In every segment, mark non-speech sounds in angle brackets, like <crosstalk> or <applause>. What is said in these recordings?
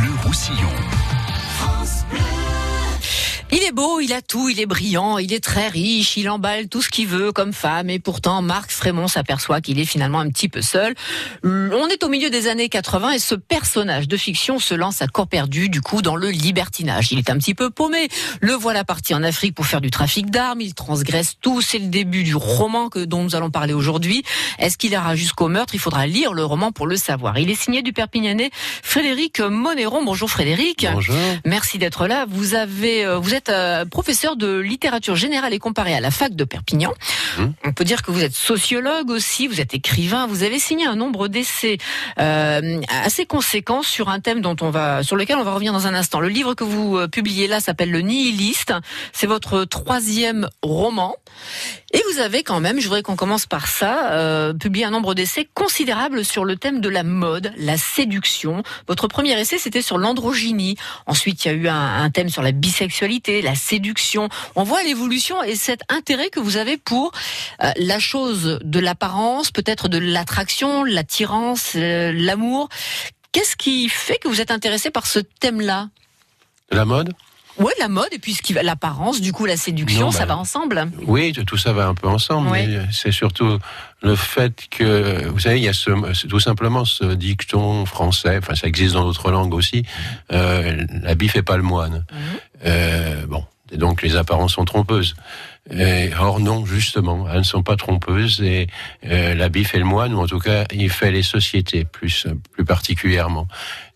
Bleu Roussillon. Il est beau, il a tout, il est brillant, il est très riche, il emballe tout ce qu'il veut comme femme et pourtant Marc Frémont s'aperçoit qu'il est finalement un petit peu seul. On est au milieu des années 80 et ce personnage de fiction se lance à corps perdu du coup dans le libertinage. Il est un petit peu paumé. Le voilà parti en Afrique pour faire du trafic d'armes, il transgresse tout, c'est le début du roman que dont nous allons parler aujourd'hui. Est-ce qu'il ira jusqu'au meurtre? Il faudra lire le roman pour le savoir. Il est signé du Perpignanais Frédéric Monéron. Bonjour Frédéric. Bonjour. Merci d'être là. Vous avez euh, vous êtes euh, professeur de littérature générale et comparée à la fac de Perpignan. Mmh. On peut dire que vous êtes sociologue aussi, vous êtes écrivain, vous avez signé un nombre d'essais euh, assez conséquents sur un thème dont on va, sur lequel on va revenir dans un instant. Le livre que vous euh, publiez là s'appelle Le Nihiliste. C'est votre troisième roman. Et vous avez quand même, je voudrais qu'on commence par ça, euh, publié un nombre d'essais considérable sur le thème de la mode, la séduction. Votre premier essai, c'était sur l'androgynie. Ensuite, il y a eu un, un thème sur la bisexualité, la séduction. On voit l'évolution et cet intérêt que vous avez pour euh, la chose de l'apparence, peut-être de l'attraction, l'attirance, euh, l'amour. Qu'est-ce qui fait que vous êtes intéressé par ce thème-là? La mode? Ouais, la mode et puis ce qui va- l'apparence, du coup la séduction, Non, ça bah, va ensemble? Oui, tout ça va un peu ensemble, mais c'est surtout le fait que, vous savez, il y a ce, c'est tout simplement ce dicton français, enfin ça existe dans d'autres langues aussi, euh, la bif est pas le moine. Mhm. Euh, bon, et donc les apparences sont trompeuses. Et, or non, justement, elles ne sont pas trompeuses et euh, la bif est le moine, ou en tout cas, il fait les sociétés plus, plus particulièrement.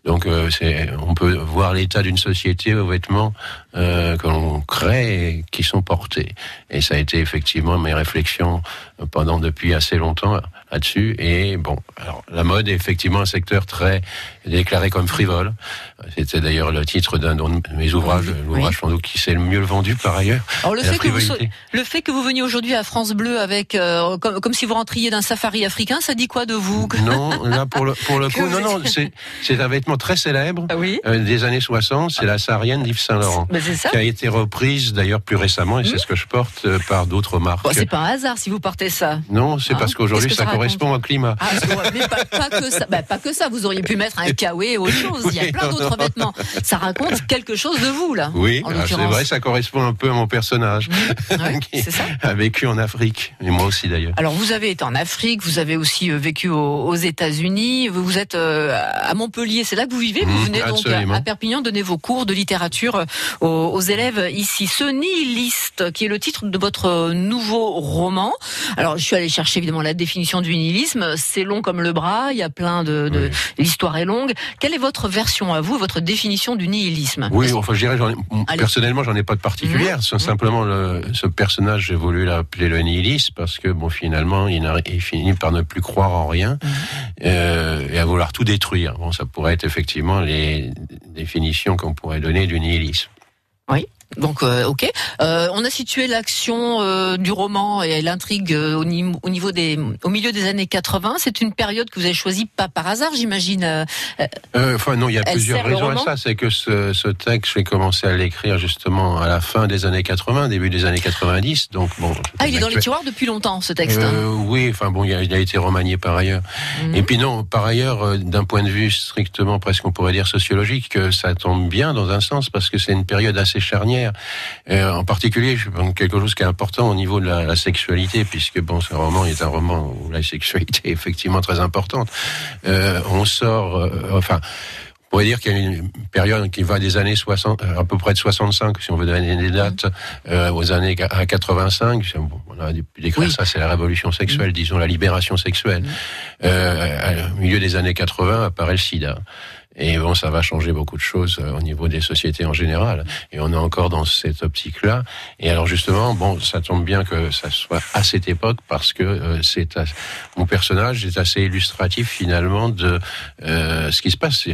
Donc, euh, c'est, on peut voir l'état d'une société aux vêtements euh, que l'on crée et qui sont portés. Et ça a été effectivement mes réflexions pendant depuis assez longtemps là-dessus. Et bon, alors la mode est effectivement un secteur très déclaré comme frivole. C'était d'ailleurs le titre d'un de mes ouvrages, l'ouvrage sans doute qui s'est le mieux vendu par ailleurs. Alors le fait, que vous. Le fait que vous veniez aujourd'hui à France Bleu avec euh, comme, comme si vous rentriez d'un safari africain, ça dit quoi de vous Non, <laughs> là pour le pour le coup, non, non, c'est c'est un vêtement très célèbre Ah oui, euh, des années 60. C'est la saharienne d'Yves Saint Laurent. c'est ça. qui a été reprise d'ailleurs plus récemment, et c'est ce que je porte euh, par d'autres marques. Bon, c'est pas un hasard si vous portez ça. non, c'est Hein parce qu'aujourd'hui ça, ça correspond au climat. Ah, mais pas, pas que ça. Pas que ça. Vous auriez pu mettre un kawaii et autre <laughs> chose. Il y a plein d'autres vêtements. Ça raconte quelque chose de vous là. Oui, alors, c'est vrai, ça correspond un peu à mon personnage Ouais, <laughs> qui c'est ça. a vécu en Afrique, et moi aussi d'ailleurs. Alors vous avez été en Afrique, vous avez aussi euh, vécu aux, aux États-Unis, vous êtes euh, à Montpellier, c'est là que vous vivez. Vous Mmh, venez donc à, à Perpignan donner vos cours de littérature euh, aux, aux élèves ici. Ce nihiliste, qui est le titre de votre nouveau roman. Alors je suis allée chercher évidemment la définition du nihilisme. C'est long comme le bras, il y a plein de, de l'histoire est longue. Quelle est votre version à vous, votre définition du nihilisme? Oui, enfin, je dirais, personnellement, j'en ai pas de particulière. C'est Simplement, le, ce personnage, j'ai voulu l'appeler le nihiliste parce que, bon, finalement, il, finit par ne plus croire en rien euh, et à vouloir tout détruire. Bon, ça pourrait être effectivement les définitions qu'on pourrait donner du nihilisme. Donc, euh, ok. Euh, on a situé l'action euh, du roman et l'intrigue au, ni- au niveau des, au milieu des années 80. C'est une période que vous avez choisie pas par hasard, j'imagine. enfin, non, il y a plusieurs raisons à ça. C'est que ce, ce texte, j'ai commencé à l'écrire justement à la fin des années 80, début des années 90. Donc, bon. Ah, il est dans les tiroirs depuis longtemps, ce texte. hein. Oui, enfin bon, il a, il a été remanié par ailleurs. Mhm. Et puis non, par ailleurs, d'un point de vue strictement presque on pourrait dire sociologique, ça tombe bien dans un sens parce que c'est une période assez charnière. Euh, en particulier, je pense quelque chose qui est important au niveau de la, la sexualité, puisque bon, ce roman est un roman où la sexualité est effectivement très importante. Euh, on sort, euh, enfin. On pourrait dire qu'il y a une période qui va des années 60, euh, à peu près de 65, si on veut donner des dates, euh, aux années à 85. Bon, on a pu décrire Oui. ça, c'est la révolution sexuelle, disons la libération sexuelle. Euh, au milieu des années 80 apparaît le sida. Et bon, ça va changer beaucoup de choses euh, au niveau des sociétés en général. Et on est encore dans cette optique-là. Et alors justement, bon, ça tombe bien que ça soit à cette époque parce que euh, c'est mon personnage est assez illustratif finalement de euh, ce qui se passe.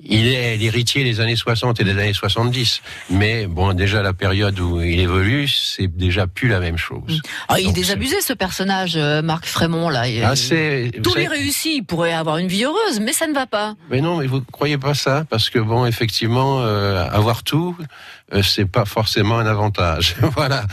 Il est l'héritier des années 60 et des années 70, mais bon, déjà la période où il évolue, c'est déjà plus la même chose. Ah, il est désabusé, ce personnage, euh, Marc Frémont, là. Ah, vous Tout savez- il pourrait avoir une vie heureuse, mais ça ne va pas. Mais non, mais vous croyez pas ça Parce que bon, effectivement, euh, avoir tout, c'est pas forcément un avantage. <laughs> voilà.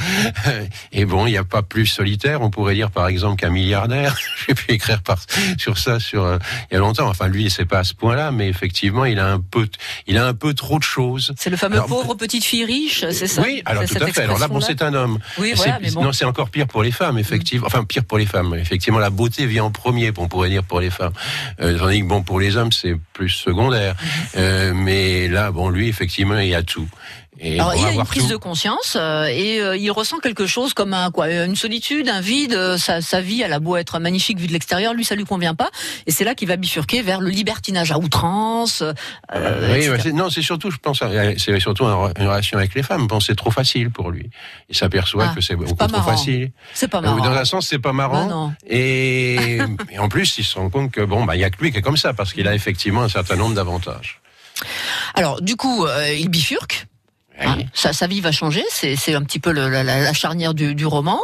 Et bon, il n'y a pas plus solitaire. On pourrait dire par exemple qu'un milliardaire. <laughs> J'ai pu écrire par, sur ça sur euh, il y a longtemps. Enfin, lui, c'est pas à ce point-là, mais effectivement, il a un peu, il a un peu trop de choses. C'est le fameux pauvre petite fille riche, c'est ça Oui, alors tout à fait. Alors là, bon, c'est un homme. Oui, voilà, mais bon. Non, c'est encore pire pour les femmes, effectivement. Enfin, pire pour les femmes. Effectivement, la beauté vient en premier, on pourrait dire pour les femmes. Euh, tandis que bon, pour les hommes, c'est plus secondaire. Mhm. Euh, mais là, bon, lui, effectivement, il y a tout. Et Alors, il a une prise de conscience euh, et euh, il ressent quelque chose comme un quoi, une solitude, un vide. Euh, sa, sa vie, elle a beau être magnifique vue de l'extérieur, lui ça lui convient pas. Et c'est là qu'il va bifurquer vers le libertinage à outrance. oui, non, c'est surtout, je pense, c'est surtout une relation avec les femmes. Bon, c'est trop facile pour lui. Il s'aperçoit ah, que c'est beaucoup trop facile. C'est pas marrant. Dans un sens, c'est pas marrant. Bah et, et, en plus, il se rend compte que bon, bah, il y a que lui qui est comme ça parce qu'il a effectivement un certain nombre d'avantages. Alors, du coup, il bifurque. Hein, sa, vie va changer, c'est un petit peu la, charnière du, roman.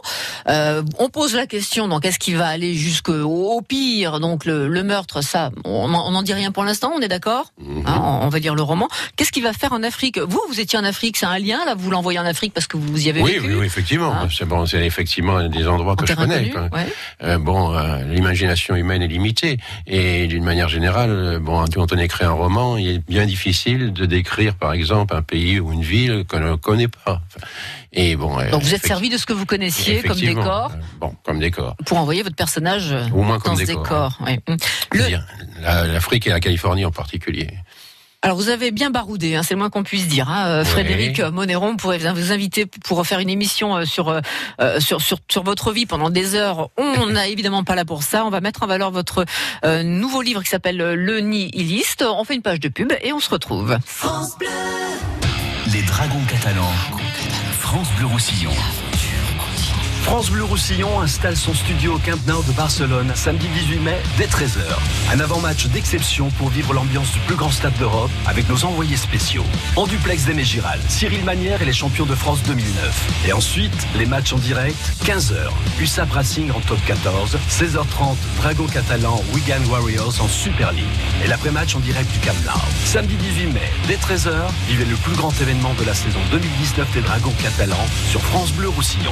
Euh, on pose la question, donc est-ce qu'il va aller jusqu'au pire? Donc le, meurtre, ça, on n'en dit rien pour l'instant, on est d'accord? Mhm. hein, on, va dire le roman. Qu'est-ce qu'il va faire en Afrique? Vous, vous étiez en Afrique, c'est un lien là Vous l'envoyez en Afrique parce que vous y avez oui, vécu Oui, effectivement. Hein c'est bon, effectivement des endroits que je connais. Euh, bon, euh, l'imagination humaine est limitée et d'une manière générale, bon, quand on écrit un roman, il est bien difficile de décrire, par exemple, un pays ou une ville qu'on ne connaît pas. Et bon, Donc vous êtes servi de ce que vous connaissiez comme décor euh, Bon, comme décor. Pour envoyer votre personnage Au moins comme dans décor. ce décor. L'Afrique et la Californie en particulier. Alors vous avez bien baroudé, hein, c'est le moins qu'on puisse dire. Hein. Euh, Frédéric Monéron pourrait vous inviter pour faire une émission euh, sur, sur, sur, sur votre vie pendant des heures. On n'a <coughs> évidemment pas là pour ça. On va mettre en valeur votre nouveau livre qui s'appelle Le Nihiliste. On fait une page de pub et on se retrouve. France Bleu. Les Dragons catalans. France Bleu Roussillon. France Bleu Roussillon installe son studio au Camp Nou de Barcelone samedi 18 mai dès 13h. Un avant-match d'exception pour vivre l'ambiance du plus grand stade d'Europe avec nos envoyés spéciaux. En duplex d'Aimé Giral, Cyril Manière et les champions de France 2009. Et ensuite, les matchs en direct, 15h. USAP Racing en top 14, 16h30, Dragons catalan, Wigan Warriors en Super League. Et l'après-match en direct du Camp Nou. Samedi 18 mai, dès 13h, vivez le plus grand événement de la saison 2019 des Dragons catalans sur France Bleu Roussillon.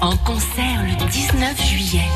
en concert le 19 juillet.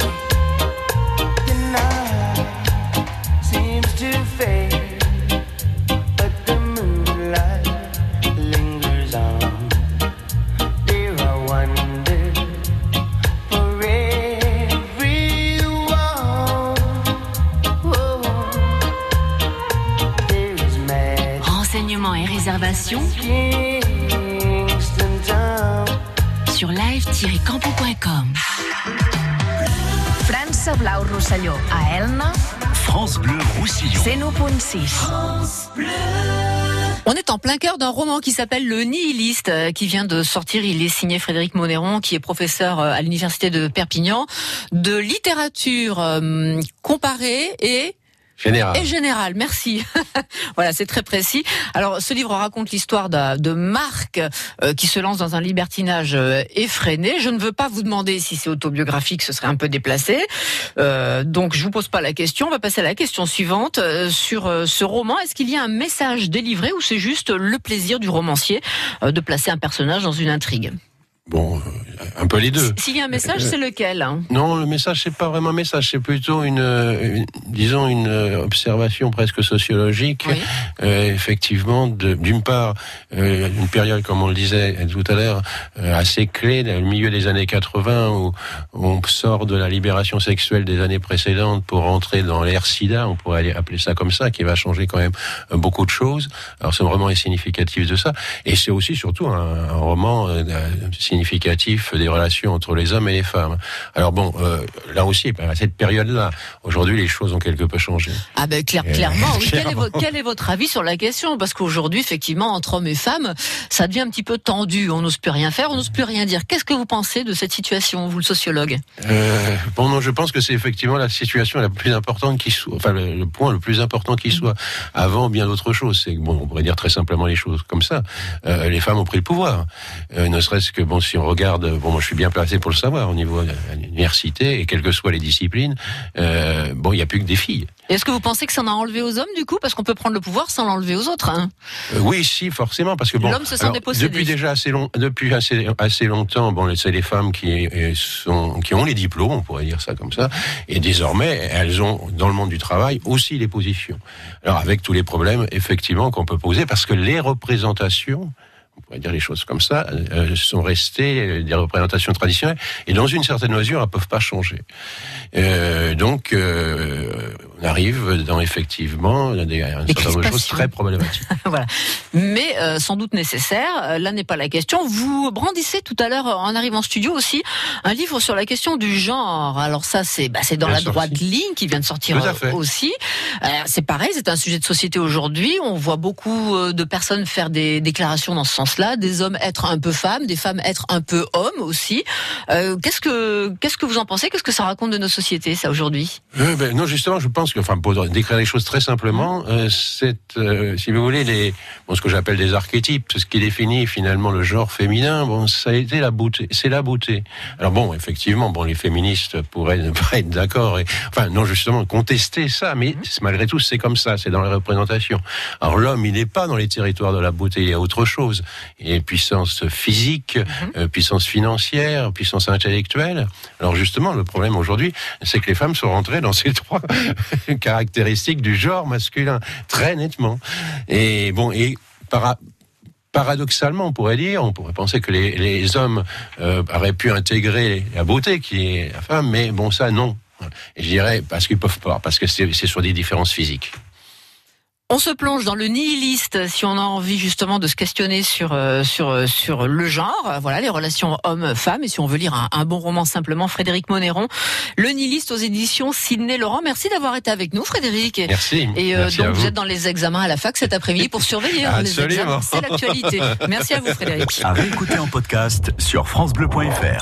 Blau Roussillon à Elna. France Bleu Roussillon. On est en plein cœur d'un roman qui s'appelle Le Nihiliste, euh, qui vient de sortir. Il est signé Frédéric Monéron, qui est professeur euh, à l'université de Perpignan, de littérature euh, comparée et Général. Et général, merci. <laughs> voilà, c'est très précis. Alors, ce livre raconte l'histoire de, Marc euh, qui se lance dans un libertinage euh, effréné. Je ne veux pas vous demander si c'est autobiographique, ce serait un peu déplacé. Euh, donc, je vous pose pas la question. On va passer à la question suivante sur ce roman. Est-ce qu'il y a un message délivré ou c'est juste le plaisir du romancier de placer un personnage dans une intrigue? Bon, euh, un peu les deux. S'il y a un message, c'est lequel hein? Non, le message c'est pas vraiment un message, c'est plutôt une, une, disons une observation presque sociologique. Oui. Euh, effectivement, d'une part, euh, une période comme on le disait tout à l'heure euh, assez clé, dans le milieu des années 80 où on sort de la libération sexuelle des années précédentes pour entrer dans l'ère SIDA, on pourrait aller appeler ça comme ça, qui va changer quand même euh, beaucoup de choses. Alors ce roman est significatif de ça, et c'est aussi surtout un, un roman euh, significatif des relations entre les hommes et les femmes. Alors bon, euh, là aussi, à cette période-là, aujourd'hui les choses ont quelque peu changé. Ah ben clair- Euh, clairement, oui. <laughs> Quel, est votre, quel est votre avis sur la question? Parce qu'aujourd'hui, effectivement, entre hommes et femmes, ça devient un petit peu tendu. On n'ose plus rien faire, on n'ose plus rien dire. Qu'est-ce que vous pensez de cette situation, vous le sociologue? Euh, bon, non, je pense que c'est effectivement la situation la plus importante qui soit, enfin le, le point le plus important qui soit. Avant bien d'autres choses, c'est que bon, on pourrait dire très simplement les choses comme ça. Euh, les femmes ont pris le pouvoir. Euh, ne serait-ce que bon, si on regarde, bon, moi je suis bien placé pour le savoir au niveau de l'université et quelles que soient les disciplines, euh, bon, il n'y a plus que des filles. Est-ce que vous pensez que ça en a enlevé aux hommes, du coup Parce qu'on peut prendre le pouvoir sans l'enlever aux autres. Hein? Euh, oui, si, forcément, parce que bon, L'homme se sent alors, depuis déjà assez long, depuis assez assez longtemps, bon, c'est les femmes qui euh, sont qui ont les diplômes, on pourrait dire ça comme ça, et désormais elles ont dans le monde du travail aussi les positions. Alors avec tous les problèmes effectivement qu'on peut poser, parce que les représentations on pourrait dire les choses comme ça, euh, sont restées des représentations traditionnelles et dans une certaine mesure, elles peuvent pas changer. Euh, donc, euh, on arrive dans effectivement des, un certain nombre de choses très problématiques. <laughs> voilà. Mais euh, sans doute nécessaire. Euh, Là n'est pas la question. Vous brandissez tout à l'heure, en arrivant en studio aussi, un livre sur la question du genre. Alors ça, c'est bah, c'est dans Bien la droite ligne qui vient de sortir euh, aussi. Euh, c'est pareil, c'est un sujet de société aujourd'hui. On voit beaucoup euh, de personnes faire des déclarations dans ce sens-là, des hommes être un peu femmes, des femmes être un peu hommes aussi. Euh, qu'est-ce que qu'est-ce que vous en pensez? Qu'est-ce que ça raconte de nos sociétés, ça aujourd'hui? Euh, ben, non, justement, je pense que, enfin, pour décrire les choses très simplement, euh, c'est, euh, si vous voulez, les, bon, que j'appelle des archétypes, ce qui définit finalement le genre féminin, bon, ça a été la beauté, c'est la beauté. Alors bon, effectivement, bon, les féministes pourraient ne pas être d'accord, et, enfin, non, justement, contester ça, mais malgré tout, c'est comme ça, c'est dans la représentation. Alors l'homme, il n'est pas dans les territoires de la beauté, il y a autre chose. Il y a puissance physique, euh, puissance financière, puissance intellectuelle. Alors justement, le problème aujourd'hui, c'est que les femmes sont rentrées dans ces <laughs> trois caractéristiques du genre masculin très nettement. Et bon, et para- paradoxalement, on pourrait dire, on pourrait penser que les, hommes euh, auraient pu intégrer la beauté qui est la femme, mais bon, ça non. Je dirais parce qu'ils peuvent pas, parce que c'est sur des différences physiques. On se plonge dans le nihiliste si on a envie justement de se questionner sur euh, sur euh, sur le genre, voilà les relations hommes-femmes et si on veut lire un, un bon roman simplement Frédéric Monéron, Le nihiliste aux éditions Sidney Laurent. Merci d'avoir été avec nous Frédéric. Merci. Et euh, Merci à donc vous vous. êtes dans les examens à la fac cet après-midi pour surveiller les examens, c'est l'actualité. Merci à vous Frédéric. À réécouter en podcast sur FranceBleu.fr.